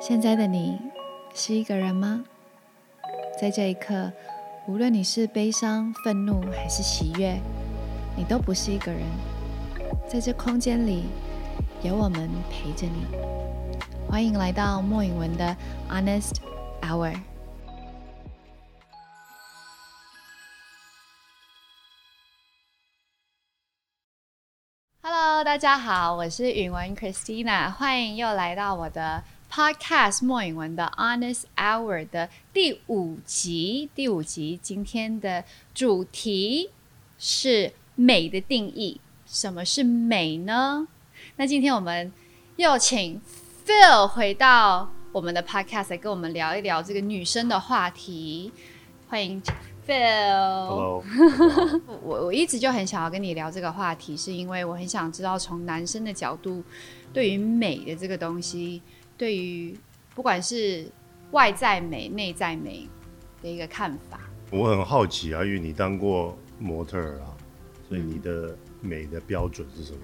现在的你是一个人吗？在这一刻，无论你是悲伤、愤怒还是喜悦，你都不是一个人。在这空间里，有我们陪着你。欢迎来到莫允文的 Honest Hour。大家好，我是允文 Christina，欢迎又来到我的 Podcast 莫允文的 Honest Hour 的第五集。第五集今天的主题是美的定义。什么是美呢？那今天我们又请 Phil 回到我们的 Podcast 来跟我们聊一聊这个女生的话题。欢迎 Hello，我我一直就很想要跟你聊这个话题，是因为我很想知道从男生的角度，对于美的这个东西，对于不管是外在美、内在美的一个看法。我很好奇啊，因为你当过模特儿啊，所以你的美的标准是什么？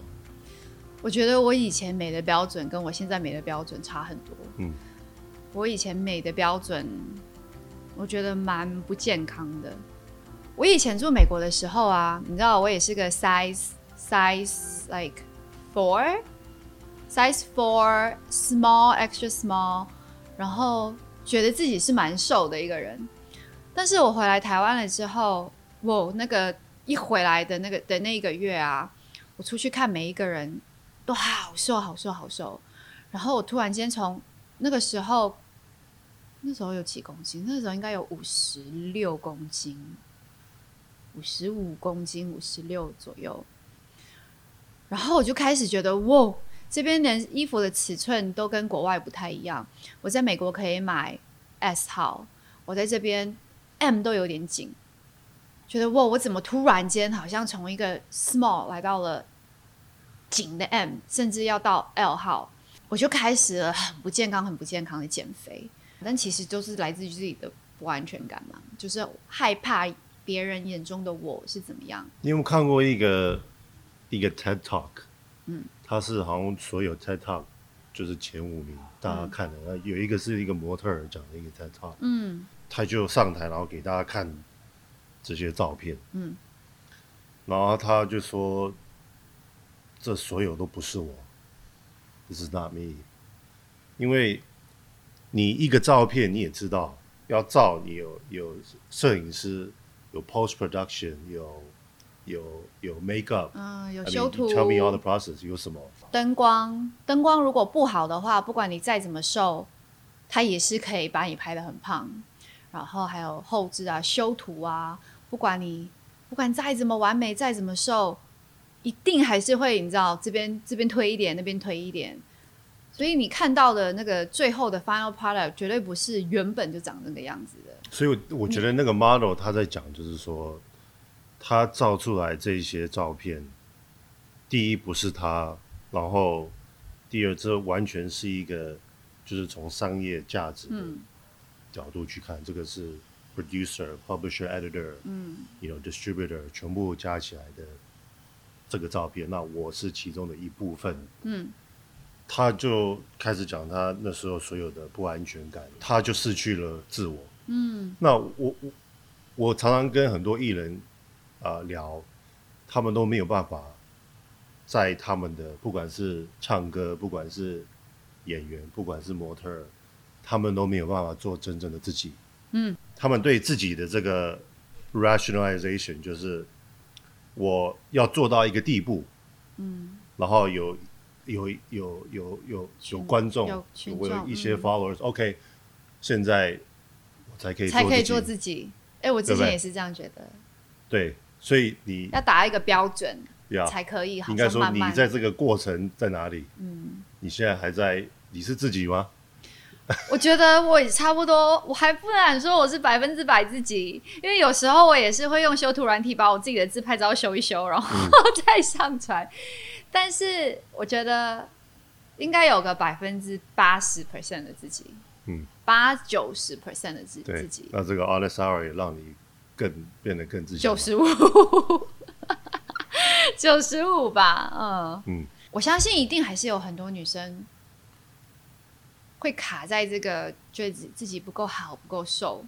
我觉得我以前美的标准跟我现在美的标准差很多。嗯，我以前美的标准，我觉得蛮不健康的。我以前住美国的时候啊，你知道我也是个 size size like four size four small extra small，然后觉得自己是蛮瘦的一个人。但是我回来台湾了之后，我那个一回来的那个的那一个月啊，我出去看每一个人都好瘦好瘦好瘦，然后我突然间从那个时候，那时候有几公斤？那时候应该有五十六公斤，五十五公斤，五十六左右。然后我就开始觉得，哇，这边连衣服的尺寸都跟国外不太一样。我在美国可以买 S 号，我在这边 M 都有点紧，觉得哇，我怎么突然间好像从一个 small 来到了紧的 M，甚至要到 L 号，我就开始了很不健康、很不健康的减肥。但其实都是来自于自己的不安全感嘛，就是害怕别人眼中的我是怎么样。你有没有看过一个一个 TED Talk？嗯，他是好像所有 TED Talk 就是前五名大家看的。那、有一个是一个模特儿讲的一个 TED Talk，嗯他就上台然后给大家看这些照片，嗯，然后他就说这所有都不是我，This is not me，因为你一个照片你也知道要照，你有有摄影师，有 post production，有有有 make up，嗯，有 I mean, 修图 Tell me all the process 有什么？灯光，灯光如果不好的话，不管你再怎么瘦，它也是可以把你拍的很胖。然后还有后置啊、修图啊，不管你不管再怎么完美、再怎么瘦，一定还是会你知道这边这边推一点，那边推一点。所以你看到的那个最后的 final product 绝对不是原本就长那个样子的。所以我我觉得那个 model 他在讲就是说，他照出来这些照片，第一不是他，然后第二这完全是一个就是从商业价值的嗯角度去看，这个是 producer、publisher、editor，嗯 you know distributor 全部加起来的这个照片，那我是其中的一部分。嗯他就开始讲他那时候所有的不安全感，他就失去了自我。嗯那我我我常常跟很多艺人啊、呃聊，他们都没有办法在他们的不管是唱歌，不管是演员，不管是模特儿，他们都没有办法做真正的自己。嗯，他们对自己的这个 rationalization 就是我要做到一个地步，嗯然后有有有有有有观众，有我有一些嗯 followers，OK，、现在我才可以才可以做自己。哎、我之前也是这样觉得，对，所以你要打一个标准呀，才可以，好应该说你在这个过程在哪里？嗯。你现在还在，你是自己吗？我觉得我也差不多，我还不敢说我是百分之百自己，因为有时候我也是会用修图软体把我自己的自拍照修一修，然后 再上传。但是我觉得应该有个百分之八十 percent 的自己，嗯，八九十 percent 的自对自己，，那这个 honest hour 也让你更变得更自信嘛。九十五。九十五吧，嗯嗯，我相信一定还是有很多女生会卡在这个觉得自自己不够好、不够瘦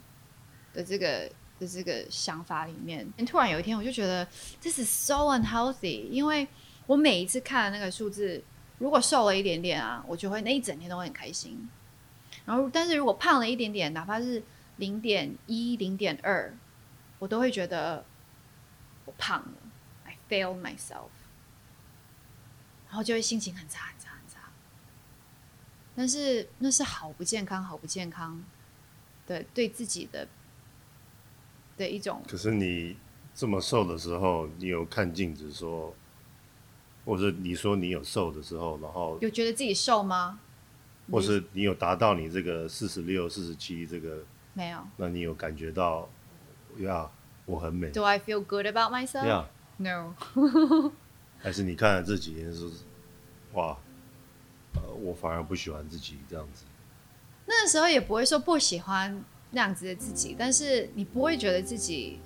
的这个的这个想法里面。突然有一天，我就觉得 this is so unhealthy，因为我每一次看那个数字，如果瘦了一点点啊，我就会那一整天都会很开心。然后，但是如果胖了一点点，哪怕是零点一、零点二，我都会觉得我胖了，I fail myself，然后就会心情很差、很差、很差。但是那是好不健康、好不健康的对自己的的一种可是你这么瘦的时候，你有看镜子说，或者你说你有瘦的时候，然后有觉得自己瘦吗？或是你有达到你这个四十六、四十七这个，没有。那你有感觉到呀，我很美 Do I feel good about myself? 呀？No. 还是你看了这几天是哇，呃，我反而不喜欢自己这样子。那个时候也不会说不喜欢那样子的自己，但是你不会觉得自己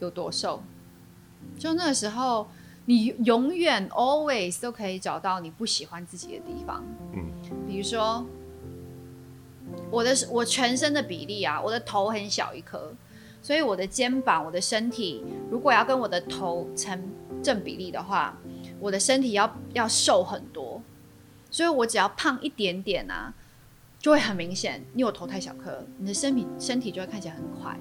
有多瘦。就那个时候，你永远 always 都可以找到你不喜欢自己的地方。嗯，比如说我的我全身的比例啊，我的头很小一颗，所以我的肩膀、我的身体，如果要跟我的头成正比例的话，我的身体要要瘦很多。所以我只要胖一点点啊，就会很明显，因为我头太小颗，你的身体身体就会看起来很快。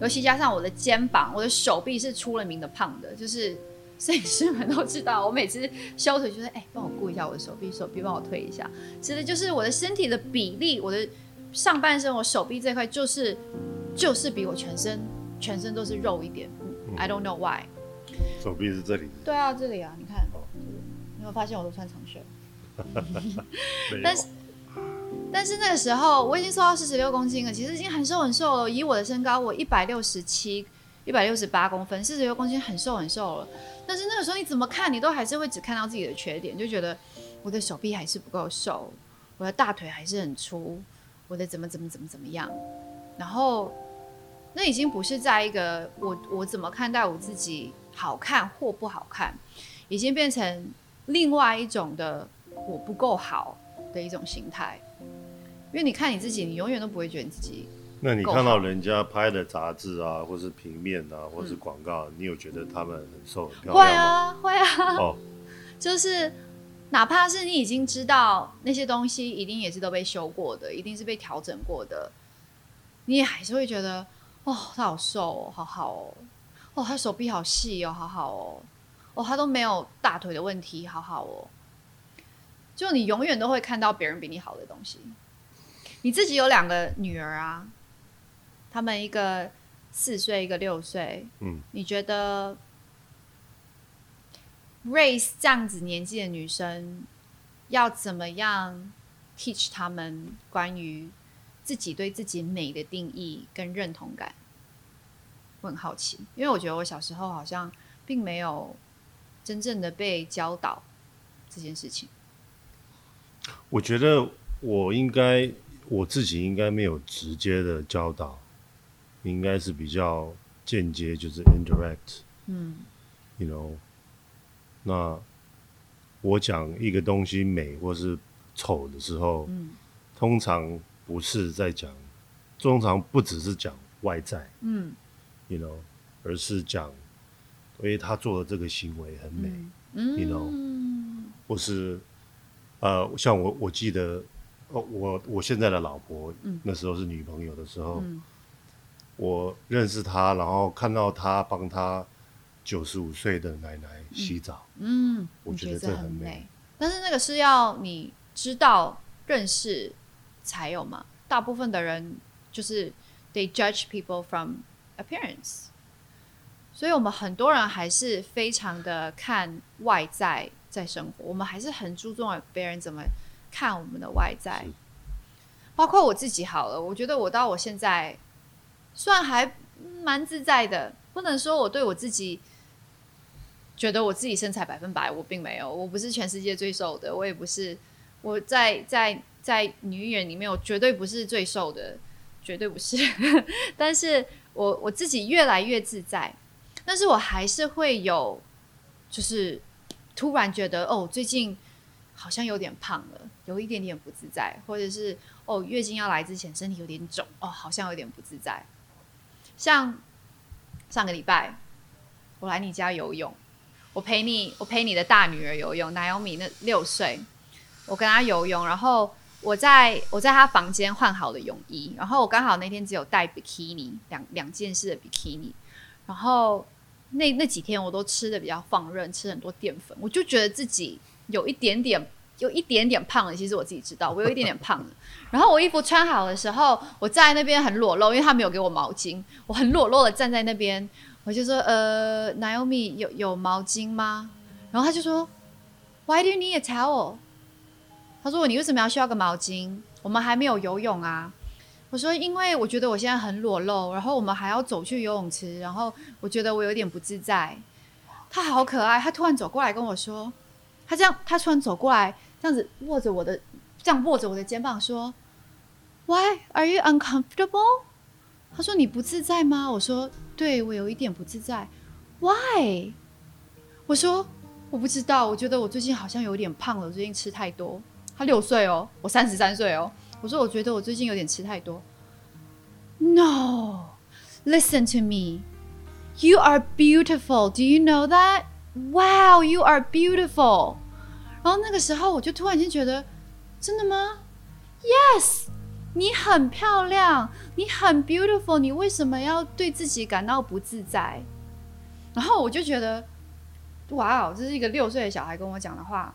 尤其加上我的肩膀、我的手臂是出了名的胖的，就是摄影师们都知道，我每次修腿就是哎，帮我顾一下我的手臂，手臂帮我推一下，其实就是我的身体的比例，我的上半身我手臂这块就是就是比我全身全身都是肉一点、i 嗯 don't know why。手臂是这里，对啊，这里啊，你看，你有没有发现我都穿长袖？但是但是那个时候我已经瘦到四十六公斤了，其实已经很瘦很瘦了。以我的身高，我一百六十七、一百六十八公分，四十六公斤很瘦很瘦了。但是那个时候你怎么看，你都还是会只看到自己的缺点，就觉得我的手臂还是不够瘦，我的大腿还是很粗，我的怎么怎么怎么怎么样。然后那已经不是在一个我我怎么看待我自己好看或不好看，已经变成另外一种的我不够好的一种心态。因为你看你自己，你永远都不会觉得自己那你看到人家拍的杂志啊，或是平面啊，或是广告，你有觉得他们很瘦很漂会亮吗？会啊会啊，哦，就是哪怕是你已经知道那些东西一定也是都被修过的，一定是被调整过的，你也还是会觉得哦，他好瘦哦，好好哦，哦，他手臂好细哦，好好哦，哦，他都没有大腿的问题，好好哦。就你永远都会看到别人比你好的东西。你自己有两个女儿啊，她们一个四岁，一个六岁，嗯，你觉得 raise 这样子年纪的女生要怎么样 teach 他们关于自己对自己美的定义跟认同感？我很好奇，因为我觉得我小时候好像并没有真正的被教导这件事情。我觉得我应该我自己应该没有直接的教导，应该是比较间接，就是 indirect，嗯。you know。那我讲一个东西美或是丑的时候，嗯。通常不是在讲，通常不只是讲外在嗯，you know，而是讲，因为他做的这个行为很美，嗯。You know 嗯或是呃，像我我记得，哦，我我现在的老婆，嗯。那时候是女朋友的时候，嗯我认识他，然后看到他帮他九十五岁的奶奶洗澡，嗯，你我觉得这这很美。美，但是那个是要你知道认识才有嘛。大部分的人就是 they judge people from appearance，所以我们很多人还是非常的看外在在生活，我们还是很注重别人怎么看我们的外在，包括我自己好了，我觉得我到我现在算还蛮自在的，不能说我对我自己觉得我自己身材百分百，我并没有，我不是全世界最瘦的，我也不是我在在在女艺人里面，我绝对不是最瘦的，绝对不是。但是我我自己越来越自在，但是我还是会有就是突然觉得哦，最近好像有点胖了，有一点点不自在，或者是哦，月经要来之前身体有点肿，哦，好像有点不自在。像上个礼拜我来你家游泳，我陪你，我陪你的大女儿游泳，奶油米那六岁，我跟她游泳，然后我在我在她房间换好了泳衣，然后我刚好那天只有带比基尼两两件式的比基尼，然后。那那几天我都吃的比较放任，吃很多淀粉，我就觉得自己有一点点有一点点胖了。其实我自己知道，我有一点点胖了。然后我衣服穿好的时候，我站在那边很裸露，因为他没有给我毛巾，我很裸露的站在那边，我就说：“呃，Naomi 有有毛巾吗？”然后他就说：“Why do you need towel？” 他说：“你为什么要需要个毛巾？我们还没有游泳啊。”我说，因为我觉得我现在很裸露，然后我们还要走去游泳池，然后我觉得我有点不自在。他好可爱，他突然走过来跟我说，他这样，他突然走过来，这样子握着我的，这样握着我的肩膀说，Why are you uncomfortable？他说你不自在吗？我说对，我有一点不自在。Why？我说我不知道，我觉得我最近好像有点胖了，我最近吃太多。他六岁哦，我三十三岁哦。我说，我觉得我最近有点吃太多。No, listen to me. You are beautiful. Do you know that? Wow, you are beautiful. 然后那个时候，我就突然间觉得，真的吗？Yes，你很漂亮，你很 beautiful。你为什么要对自己感到不自在？然后我就觉得，哇哦，这是一个六岁的小孩跟我讲的话。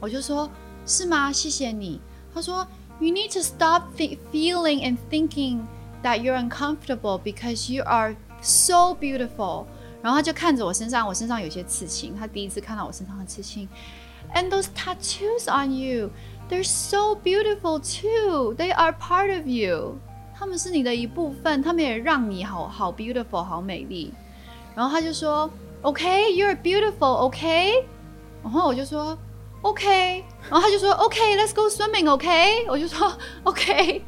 我就说，是吗？谢谢你。他说。You need to stop feeling and thinking that you're uncomfortable because you are so beautiful。然后他就看着我身上，我身上有些刺青，他第一次看到我身上的刺青。And those tattoos on you, they're so beautiful too. They are part of you. 他们是你的一部分，他们也让你好好 beautiful，好美丽。然后他就说，OK, you're beautiful, OK 然后我就说。OK，然后他就说 OK，Let's go swimming。OK，我就说 OK。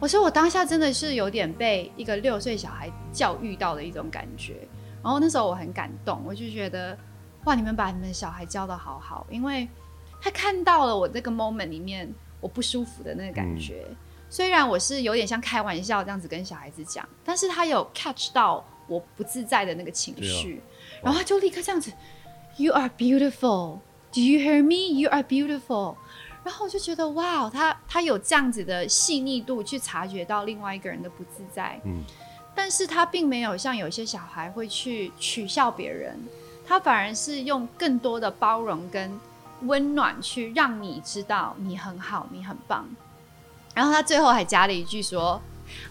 我说我当下真的是有点被一个六岁小孩教育到的一种感觉。然后那时候我很感动，我就觉得哇，你们把你们的小孩教的好好，因为他看到了我这个 moment 里面我不舒服的那个感觉。虽然我是有点像开玩笑这样子跟小孩子讲，但是他有 catch 到我不自在的那个情绪，然后他就立刻这样子，You are beautiful。Do you hear me? You are beautiful。然后我就觉得，哇，他他有这样子的细腻度去察觉到另外一个人的不自在。嗯，但是他并没有像有些小孩会去取笑别人，他反而是用更多的包容跟温暖去让你知道你很好，你很棒。然后他最后还加了一句说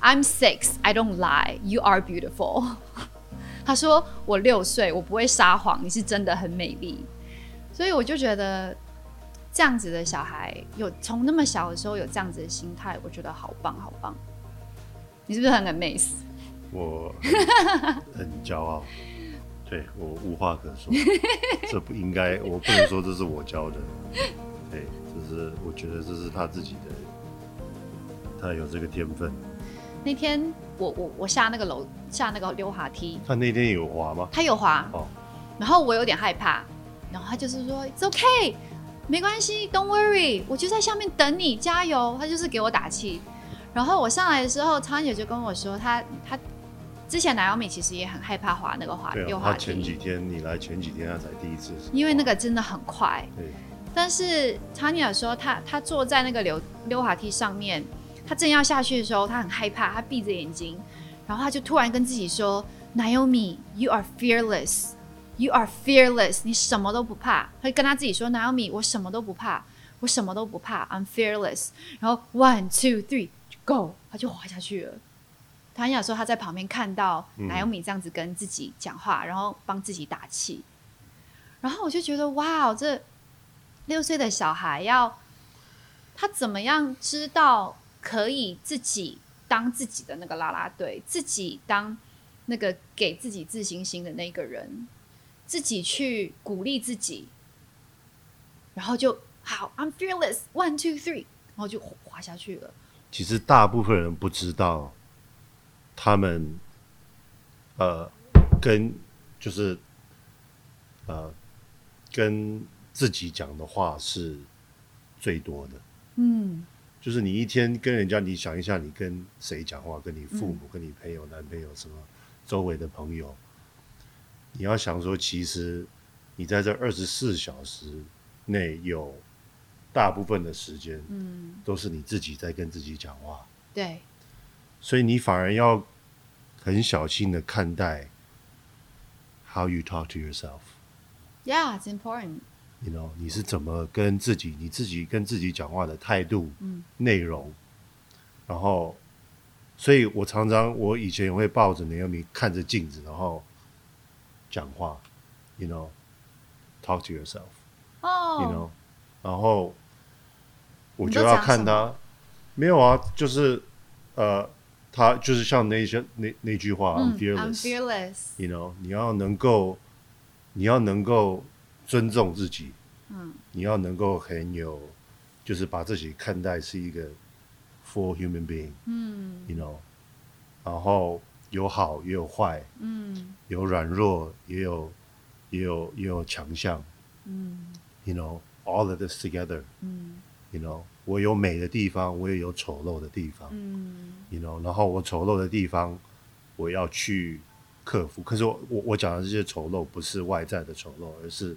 ：“I'm six, I don't lie. You are beautiful。”他说：“我六岁，我不会撒谎，你是真的很美丽。”所以我就觉得，这样子的小孩有从那么小的时候有这样子的心态，我觉得好棒好棒。你是不是很 amaze？我很骄傲，对我无话可说。这不应该，我不能说这是我教的。对，这是我觉得这是他自己的，他有这个天分。那天我我我下那个楼下那个溜滑梯，他那天有滑吗？他有滑哦，然后我有点害怕。然后他就是说，It's okay，没关系，Don't worry，我就在下面等你，加油。他就是给我打气。然后我上来的时候，苍姐就跟我说，他他之前奶油米其实也很害怕滑那个滑溜滑梯。他前几天你来前几天他才第一次。因为那个真的很快。对。但是唐尼尔说，他他坐在那个溜溜滑梯上面，他正要下去的时候，他很害怕，他闭着眼睛，然后他就突然跟自己说，Naomi，you are fearless。You are fearless，你什么都不怕。他跟他自己说：“Naomi，我什么都不怕，我什么都不怕。I'm fearless。”然后 one two three go，他就滑下去了。他想说他在旁边看到 Naomi 这样子跟自己讲话，然后帮自己打气。然后我就觉得哇，这六岁的小孩要他怎么样知道可以自己当自己的那个啦啦队，自己当那个给自己自信心的那个人？自己去鼓励自己，然后就好，I'm fearless, one, two, three，然后就滑下去了。其实大部分人不知道，他们呃，跟就是呃，跟自己讲的话是最多的。嗯就是你一天跟人家，你想一下，你跟谁讲话？跟你父母、嗯跟你朋友、男朋友什么周围的朋友，你要想说，其实你在这二十四小时内有大部分的时间嗯，都是你自己在跟自己讲话，对，所以你反而要很小心的看待 how you talk to yourself。Yeah, it's important. you know，你是怎么跟自己，你自己跟自己讲话的态度、嗯内容，然后，所以我常常我以前也会抱着 Naomi 看着镜子，然后讲话，you know，talk to yourself，you 哦 know，然后我就要看他，没有啊，就是呃，他就是像那些那那句话、嗯 I'm，I'm fearless。fearless. you know，你要能够，你要能够尊重自己，嗯，你要能够很有，就是把自己看待是一个 full human being，嗯 you know，然后有好也有坏，嗯有软弱也有也有也有强项嗯，you know，all of this together，you 嗯 know，我有美的地方，我也有丑陋的地方，嗯。you know，然后我丑陋的地方，我要去克服。可是我我我讲的这些丑陋，不是外在的丑陋，而是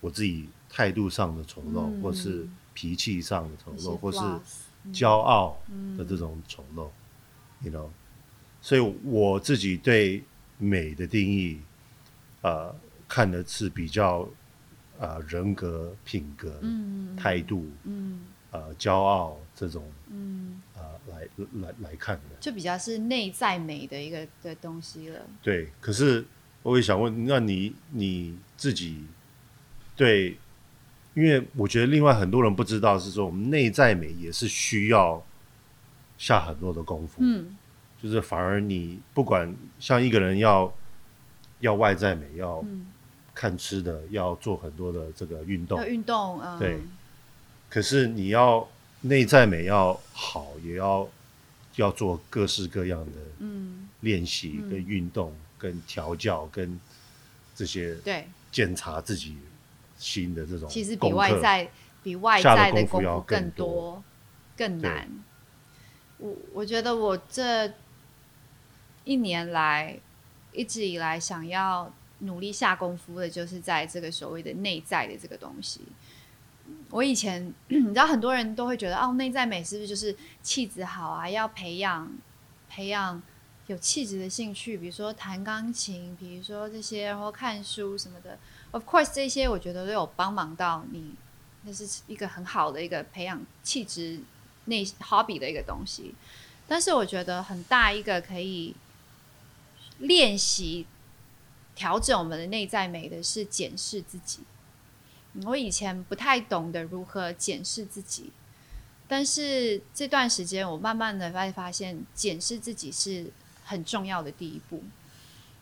我自己态度上的丑陋，嗯。或是脾气上的丑陋，或是骄傲嗯的这种丑陋，you know。所以我自己对美的定义，呃，看的是比较呃人格、品格、嗯。态度、嗯呃骄傲这种嗯，呃来来来看的。就比较是内在美的一个的东西了。对，可是我也想问，那你你自己对，因为我觉得另外很多人不知道是说，我们内在美也是需要下很多的功夫。嗯就是反而你不管像一个人要要外在美，要嗯，看吃的，要做很多的这个运动要，运动，嗯，对可是你要内在美要好，也要要做各式各样的嗯，练习、嗯跟运动、跟调教、跟这些对，检查自己心的这种其实比外在比外在的功夫更多、更难。我我觉得我这一年来一直以来想要努力下功夫的，就是在这个所谓的内在的这个东西。我以前 你知道，很多人都会觉得，哦，内在美是不是就是气质好啊？要培养培养有气质的兴趣，比如说弹钢琴，比如说这些，然后看书什么的。Of course，这些我觉得都有帮忙到你，那是一个很好的一个培养气质内 hobby 的一个东西。但是我觉得很大一个可以练习调整我们的内在美的是检视自己。嗯我以前不太懂得如何检视自己，但是这段时间我慢慢的会发现，检视自己是很重要的第一步。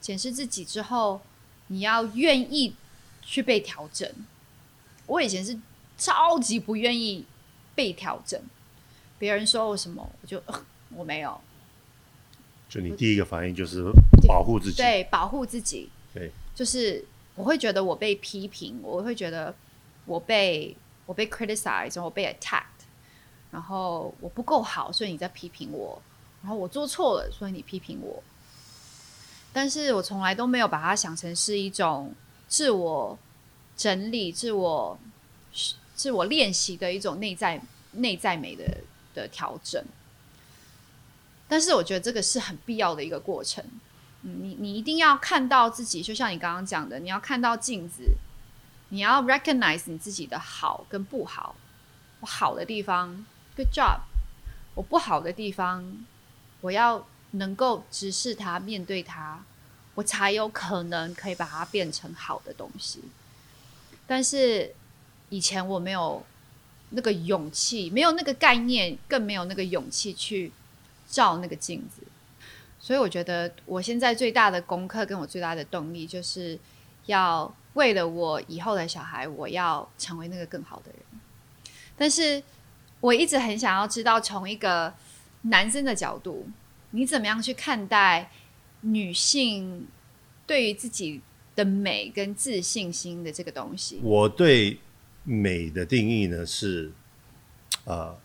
检视自己之后，你要愿意去被调整。我以前是超级不愿意被调整，别人说我什么，我就、呃、我没有，就你第一个反应就是保护自己，对，保护自己，对，就是我会觉得我被批评，我会觉得我被我被 criticize，我被 attacked，然后我不够好，所以你在批评我，然后我做错了，所以你批评我。但是我从来都没有把它想成是一种自我整理、自我自我练习的一种内在内在美的的调整。但是我觉得这个是很必要的一个过程。嗯，你你一定要看到自己，就像你刚刚讲的，你要看到镜子，你要 recognize 你自己的好跟不好。我好的地方，good job；我不好的地方，我要能够直视它，面对它，我才有可能可以把它变成好的东西。但是以前我没有那个勇气，没有那个概念，更没有那个勇气去照那个镜子。所以我觉得我现在最大的功课跟我最大的动力，就是要为了我以后的小孩，我要成为那个更好的人。但是我一直很想要知道，从一个男生的角度，你怎么样去看待女性对于自己的美跟自信心的这个东西。我对美的定义呢是，啊、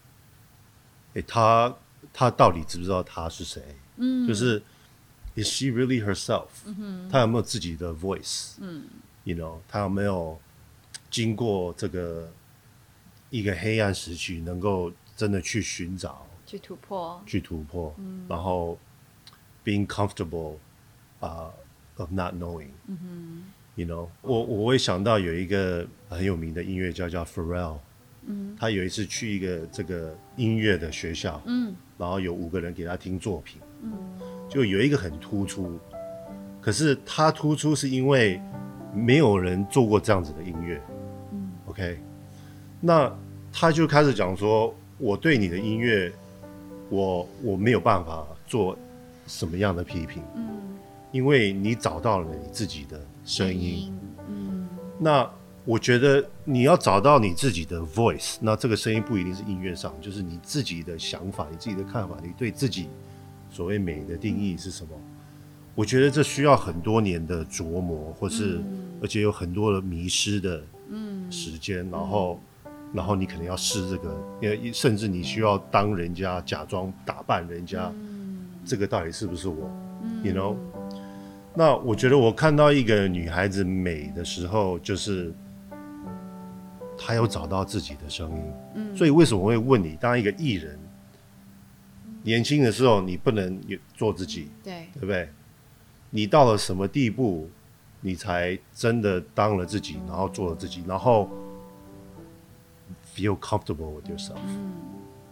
诶，他他到底知不知道他是谁？嗯，就是 Is she really herself？他有没有自己的 voice？嗯，You know，他有没有经过这个一个黑暗时期，能够真的去寻找、去突破，去突破，然后 being comfortable 啊、of not knowing。You know，我我会想到有一个很有名的音乐家叫 Pharrell，嗯，他有一次去一个这个音乐的学校，嗯，然后有五个人给他听作品，嗯，就有一个很突出，可是他突出是因为没有人做过这样子的音乐，嗯，OK，那他就开始讲说，我对你的音乐，我我没有办法做什么样的批评，嗯，因为你找到了你自己的声音，嗯。那我觉得你要找到你自己的 voice，那这个声音不一定是音乐上，就是你自己的想法、你自己的看法，你对自己所谓美的定义是什么？我觉得这需要很多年的琢磨，或是、而且有很多的迷失的时间，然后然后你可能要试这个，因为甚至你需要当人家假装打扮人家，这个到底是不是我、y o u know？那我觉得我看到一个女孩子美的时候，就是她有找到自己的声音。嗯，所以为什么我会问你，当一个艺人，年轻的时候你不能做自己，对，对不对？你到了什么地步，你才真的当了自己，然后做了自己，然后 feel comfortable with yourself、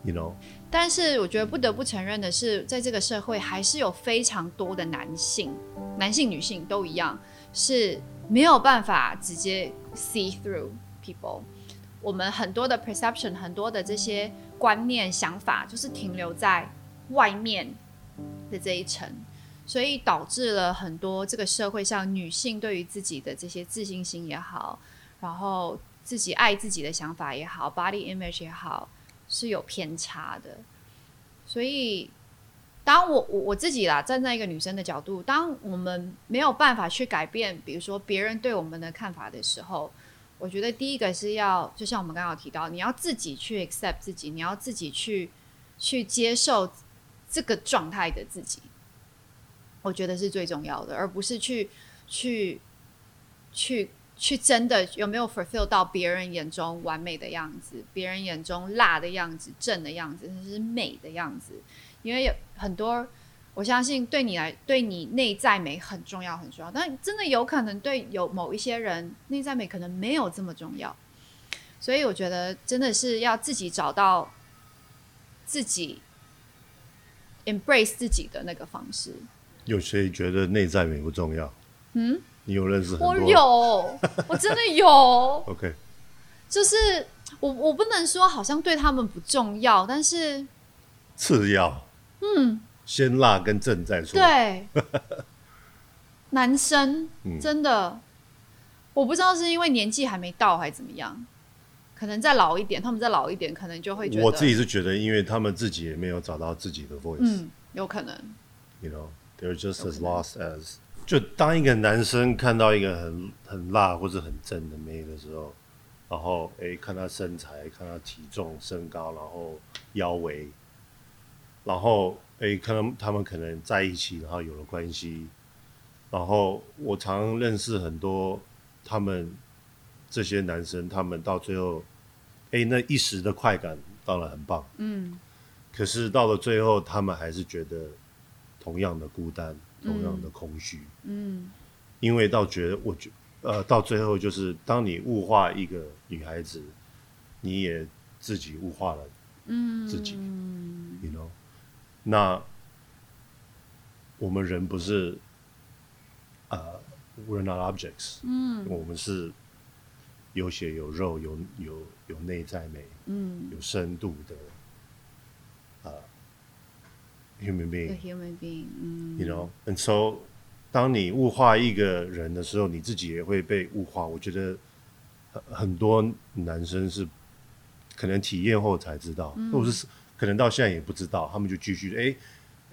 you know？但是我觉得不得不承认的是，在这个社会还是有非常多的男性，男性、女性都一样，是没有办法直接 see through people。我们很多的 perception，很多的这些观念、想法，就是停留在外面的这一层，所以导致了很多这个社会上女性对于自己的这些自信心也好，然后自己爱自己的想法也好，body image 也好，是有偏差的。所以，当我我我自己啦，站在一个女生的角度，当我们没有办法去改变，比如说别人对我们的看法的时候，我觉得第一个是要，就像我们刚刚提到，你要自己去 accept 自己，你要自己去去接受这个状态的自己，我觉得是最重要的，而不是去去去去真的有没有 fulfill 到别人眼中完美的样子，别人眼中辣的样子、正的样子，甚至是美的样子。因为有很多，我相信对你来，对你内在美很重要，很重要。但真的有可能对有某一些人，内在美可能没有这么重要。所以我觉得真的是要自己找到自己 embrace 自己的那个方式。有谁觉得内在美不重要？嗯，你有认识很多？我有，我真的有。OK，就是我我不能说好像对他们不重要，但是次要，嗯，先辣跟正再说。对。男生嗯。真的，我不知道是因为年纪还没到还是怎么样，可能再老一点，他们再老一点，可能就会觉得我自己是觉得，因为他们自己也没有找到自己的 voice，、嗯，有可能。You know, they're just as lost as。就当一个男生看到一个很很辣或者很正的妹的时候，然后诶看她身材，看她体重、身高，然后腰围，然后诶看他他们可能在一起，然后有了关系，然后我常认识很多他们这些男生，他们到最后，诶那一时的快感当然很棒，嗯可是到了最后，他们还是觉得同样的孤单，同样的空虚，嗯。因为到觉得我觉呃到最后就是当你物化一个女孩子，你也自己物化了嗯。自己，you know，那我们人不是呃，we're not objects，嗯。我们是有血有肉有有有内在美嗯。有深度的呃 human being。，a human being，嗯 you know, and so 当你物化一个人的时候，你自己也会被物化。我觉得很很多男生是可能体验后才知道，或者是可能到现在也不知道，他们就继续哎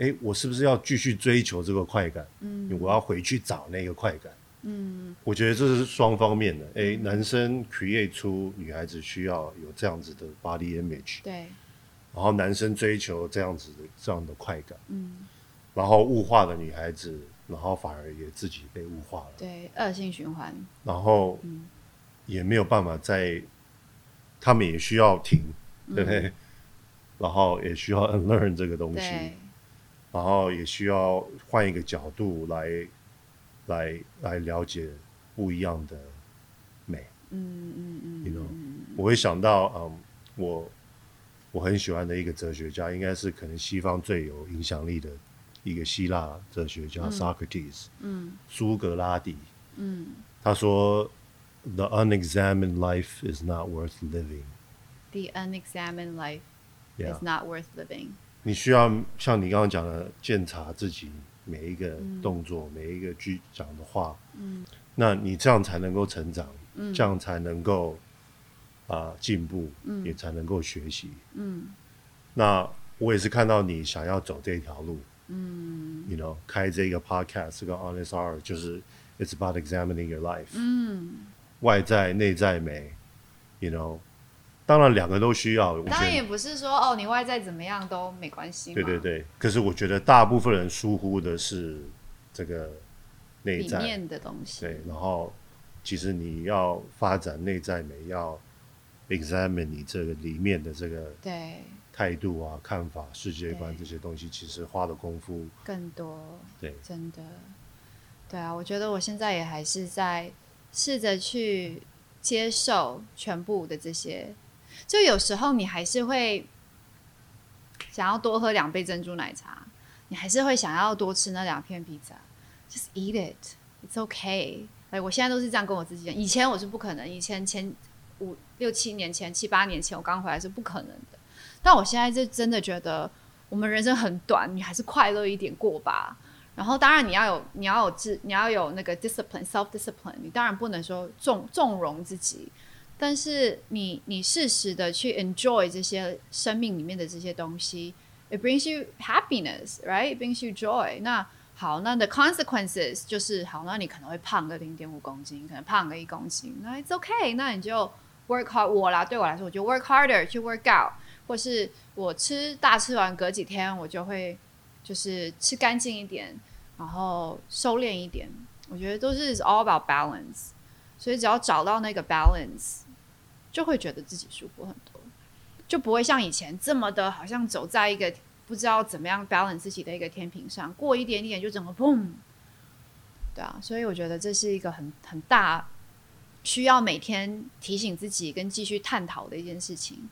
哎，我是不是要继续追求这个快感？嗯，我要回去找那个快感。嗯，我觉得这是双方面的。哎，男生 create 出女孩子需要有这样子的 body image，对，然后男生追求这样子的这样的快感，嗯，然后物化的女孩子，然后反而也自己被物化了，对，恶性循环，然后也没有办法在，他们也需要停，对不对？然后也需要 unlearn 这个东西，然后也需要换一个角度来，来来了解不一样的美。嗯嗯嗯，you know，我会想到，嗯，我我很喜欢的一个哲学家，应该是可能西方最有影响力的一个希腊哲学家 Socrates，嗯，苏格拉底，嗯，他说，The unexamined life is not worth living. The unexamined life. It's not worth living。你需要像你刚刚讲的，检查自己每一个动作、每一个句讲的话。嗯，那你这样才能够成长，这样才能够啊进步，也才能够学习。嗯，那我也是看到你想要走这条路。嗯，You know，开这个 Podcast 这个 Honest Art，就是 It's about examining your life。嗯，外在、内在美，You know。当然，两个都需要。当然也不是说哦，你外在怎么样都没关系。对对对，可是我觉得大部分人疏忽的是这个内在面的东西。对，然后其实你要发展内在美，要 examine 你这个里面的这个对态度啊、看法、世界观这些东西，其实花的功夫更多。对，真的。对啊，我觉得我现在也还是在试着去接受全部的这些。就有时候你还是会想要多喝两杯珍珠奶茶，你还是会想要多吃那两片披萨，just eat it，it's okay。哎，我现在都是这样跟我自己讲。以前我是不可能，以前前五六七年前、七八年前我刚回来是不可能的。但我现在就真的觉得，我们人生很短，你还是快乐一点过吧。然后，当然你要有你要有自你要有那个 discipline，self discipline。你当然不能说纵纵容自己。但是你你适时的去 enjoy 这些生命里面的这些东西，it brings you happiness，right？brings you joy。那好，那 the consequences 就是好，那你可能会胖个零点五公斤，可能胖个一公斤，那 it's okay。那你就 work hard。我啦，对我来说，我就 work harder 去 work out，或是我吃大吃完隔几天，我就会就是吃干净一点，然后收敛一点。我觉得都是 all about balance。所以只要找到那个 balance。就会觉得自己舒服很多，就不会像以前这么的，好像走在一个不知道怎么样 balance 自己的一个天平上，过一点点就整个 boom，，对啊，所以我觉得这是一个很很大需要每天提醒自己跟继续探讨的一件事情。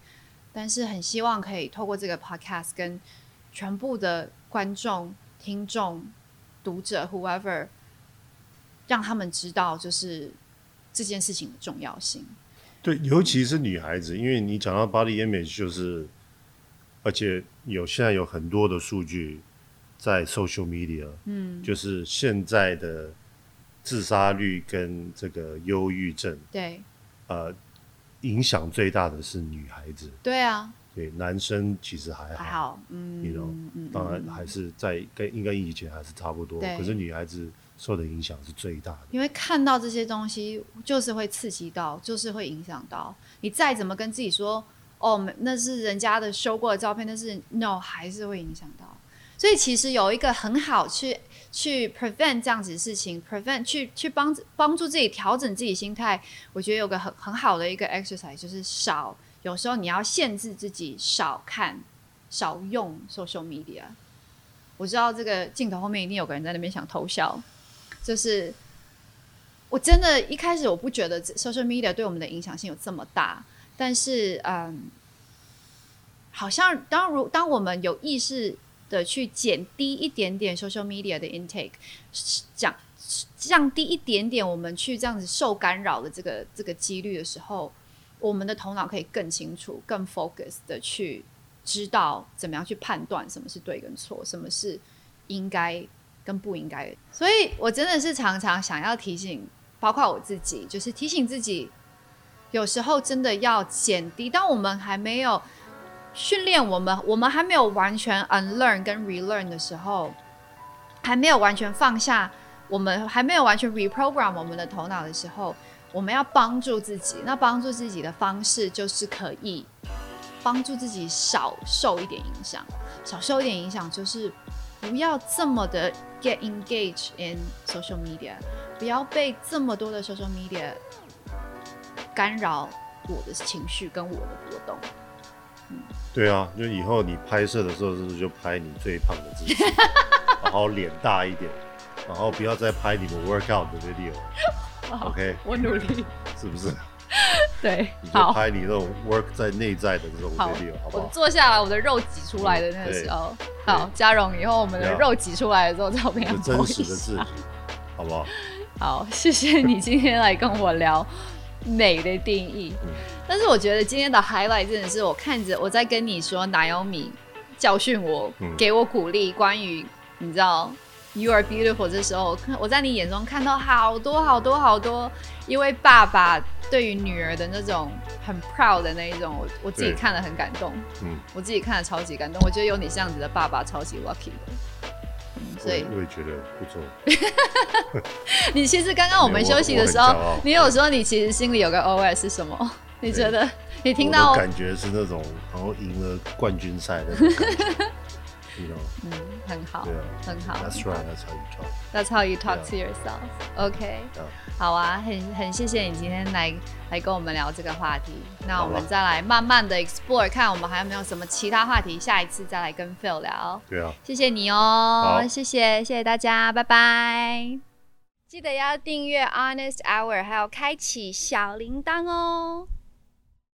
但是很希望可以透过这个 podcast 跟全部的观众、听众、读者 whoever，让他们知道就是这件事情的重要性。对，尤其是女孩子，因为你讲到 body image，就是，而且有现在有很多的数据在 social media，嗯，就是现在的自杀率跟这个忧郁症，对，呃，影响最大的是女孩子。对啊，对，男生其实还好，还好，嗯，你 know，当然还是在跟应该以前还是差不多，可是女孩子。受的影响是最大的，因为看到这些东西，就是会刺激到，就是会影响到你。再怎么跟自己说，哦，那是人家的修过的照片，但是 no，还是会影响到。所以其实有一个很好去去 prevent 这样子的事情，prevent 去去帮帮助自己调整自己心态。我觉得有个很很好的一个 exercise 就是少，有时候你要限制自己少看、少用 social media。我知道这个镜头后面一定有个人在那边想偷笑。就是我真的，一开始我不觉得 social media 对我们的影响性有这么大，但是嗯，好像当如当我们有意识的去减低一点点 social media 的 intake，降降低一点点我们去这样子受干扰的这个这个几率的时候，我们的头脑可以更清楚、更 focus 的去知道怎么样去判断什么是对跟错，什么是应该。跟不应该，所以我真的是常常想要提醒，包括我自己，就是提醒自己，有时候真的要减低。当我们还没有训练我们，我们还没有完全 unlearn 跟 relearn 的时候，还没有完全放下我们还没有完全 reprogram 我们的头脑的时候，我们要帮助自己。那帮助自己的方式就是可以帮助自己少受一点影响，少受一点影响就是不要这么的 get engaged in social media，不要被这么多的 social media 干扰我的情绪跟我的波动。对啊，就以后你拍摄的时候，是不是就拍你最胖的自己，然后脸大一点，然后不要再拍你们 workout 的 video。OK，我努力，是不是？对，你就拍你那种 work 在内在的这种 video，好不好？我坐下来，我的肉挤出来的那个时候，好，嘉荣，以后我们的肉挤出来的时候照片要真实的自己，好不好？好，谢谢你今天来跟我聊。美的定义，但是我觉得今天的 highlight 真的是我看着我在跟你说，Naomi 教训我，给我鼓励，关于你知道 you are beautiful 这时候，我在你眼中看到好多好多好多，因为爸爸对于女儿的那种很 proud 的那一种，我我自己看了很感动，嗯，我自己看了超级感动，我觉得有你这样子的爸爸超级 lucky 的。所以我也觉得不错。你其实刚刚我们休息的时候，你有说你其实心里有个 OS 是什么？你觉得你听到感觉是那种好像赢了冠军赛的感觉。嗯，很好，很好。That's right. That's how you talk. That's how you talk to yourself. OK. 好啊，很很谢谢你今天来来跟我们聊这个话题。那我们再来慢慢的 explore，看我们还有没有什么其他话题，下一次再来跟 Phil 聊。对啊，谢谢你哦，谢谢谢谢大家，拜拜。记得要订阅 Honest Hour，还有开启小铃铛哦。